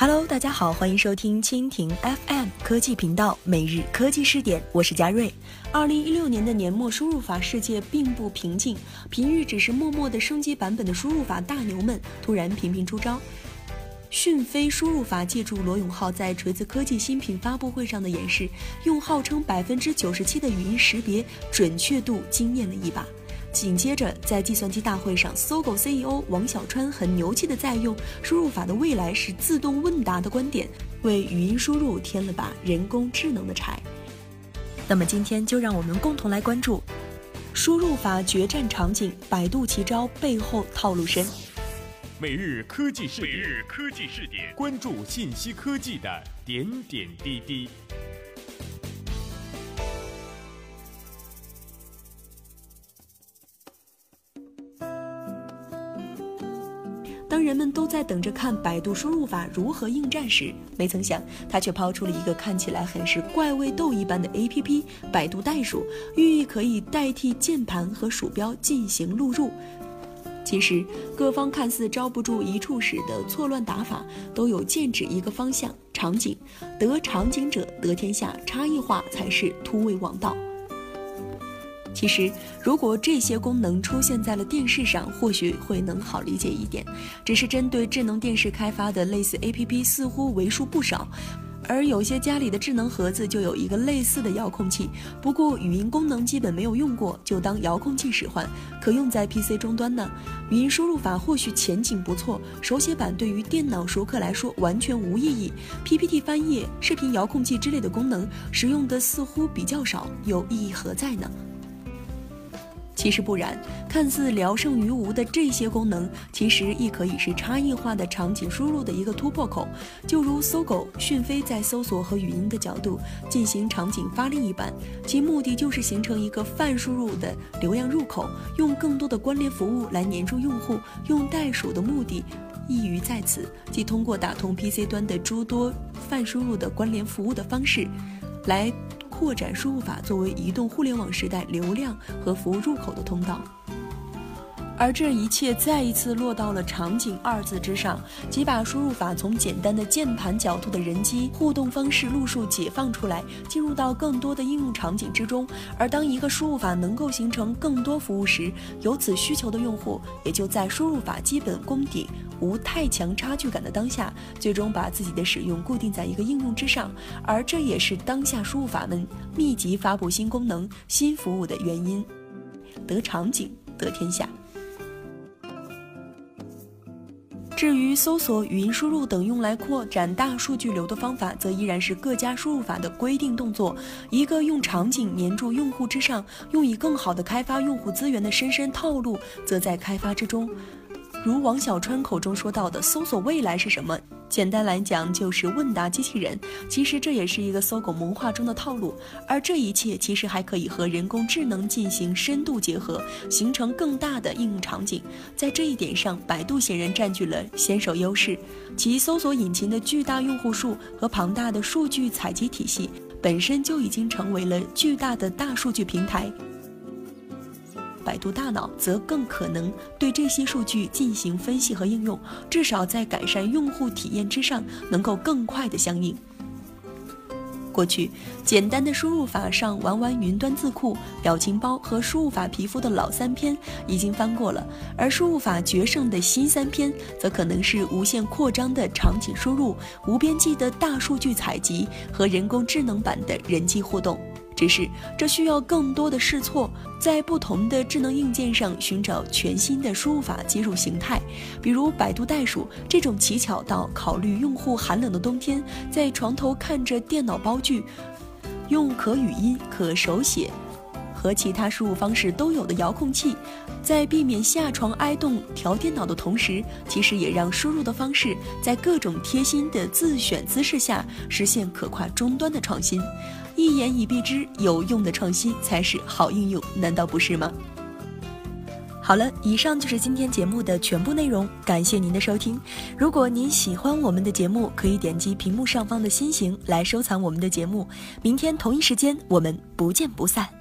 Hello，大家好，欢迎收听蜻蜓 FM 科技频道每日科技视点，我是佳瑞。二零一六年的年末输入法世界并不平静，平日只是默默的升级版本的输入法大牛们突然频频出招。讯飞输入法借助罗永浩在锤子科技新品发布会上的演示，用号称百分之九十七的语音识别准确度惊艳了一把。紧接着，在计算机大会上，搜狗 CEO 王小川很牛气的在用输入法的未来是自动问答的观点，为语音输入添了把人工智能的柴。那么今天就让我们共同来关注输入法决战场景，百度奇招背后套路深。每日科技视点，每日科技视点，关注信息科技的点点滴滴。当人们都在等着看百度输入法如何应战时，没曾想他却抛出了一个看起来很是怪味豆一般的 APP—— 百度袋鼠，寓意可以代替键盘和鼠标进行录入。其实，各方看似招不住一处使的错乱打法，都有剑指一个方向：场景。得场景者得天下，差异化才是突围王道。其实，如果这些功能出现在了电视上，或许会能好理解一点。只是针对智能电视开发的类似 APP 似乎为数不少，而有些家里的智能盒子就有一个类似的遥控器，不过语音功能基本没有用过，就当遥控器使唤，可用在 PC 终端呢。语音输入法或许前景不错，手写板对于电脑熟客来说完全无意义。PPT 翻页、视频遥控器之类的功能使用的似乎比较少，又意义何在呢？其实不然，看似聊胜于无的这些功能，其实亦可以是差异化的场景输入的一个突破口。就如搜狗、讯飞在搜索和语音的角度进行场景发力一般，其目的就是形成一个泛输入的流量入口，用更多的关联服务来黏住用户。用袋鼠的目的，意于在此，即通过打通 PC 端的诸多泛输入的关联服务的方式，来。扩展输入法作为移动互联网时代流量和服务入口的通道，而这一切再一次落到了“场景”二字之上，即把输入法从简单的键盘角度的人机互动方式路数解放出来，进入到更多的应用场景之中。而当一个输入法能够形成更多服务时，有此需求的用户也就在输入法基本功底。无太强差距感的当下，最终把自己的使用固定在一个应用之上，而这也是当下输入法们密集发布新功能、新服务的原因。得场景得天下。至于搜索、语音输入等用来扩展大数据流的方法，则依然是各家输入法的规定动作。一个用场景黏住用户之上，用以更好的开发用户资源的深深套路，则在开发之中。如王小川口中说到的，搜索未来是什么？简单来讲，就是问答机器人。其实这也是一个搜狗萌化中的套路。而这一切其实还可以和人工智能进行深度结合，形成更大的应用场景。在这一点上，百度显然占据了先手优势。其搜索引擎的巨大用户数和庞大的数据采集体系，本身就已经成为了巨大的大数据平台。百度大脑则更可能对这些数据进行分析和应用，至少在改善用户体验之上，能够更快的相应。过去，简单的输入法上玩玩云端字库、表情包和输入法皮肤的老三篇已经翻过了，而输入法决胜的新三篇，则可能是无限扩张的场景输入、无边际的大数据采集和人工智能版的人机互动。只是这需要更多的试错，在不同的智能硬件上寻找全新的输入法接入形态，比如百度袋鼠这种奇巧到考虑用户寒冷的冬天在床头看着电脑煲剧，用可语音、可手写和其他输入方式都有的遥控器，在避免下床挨冻调电脑的同时，其实也让输入的方式在各种贴心的自选姿势下实现可跨终端的创新。一言以蔽之，有用的创新才是好应用，难道不是吗？好了，以上就是今天节目的全部内容，感谢您的收听。如果您喜欢我们的节目，可以点击屏幕上方的心形来收藏我们的节目。明天同一时间，我们不见不散。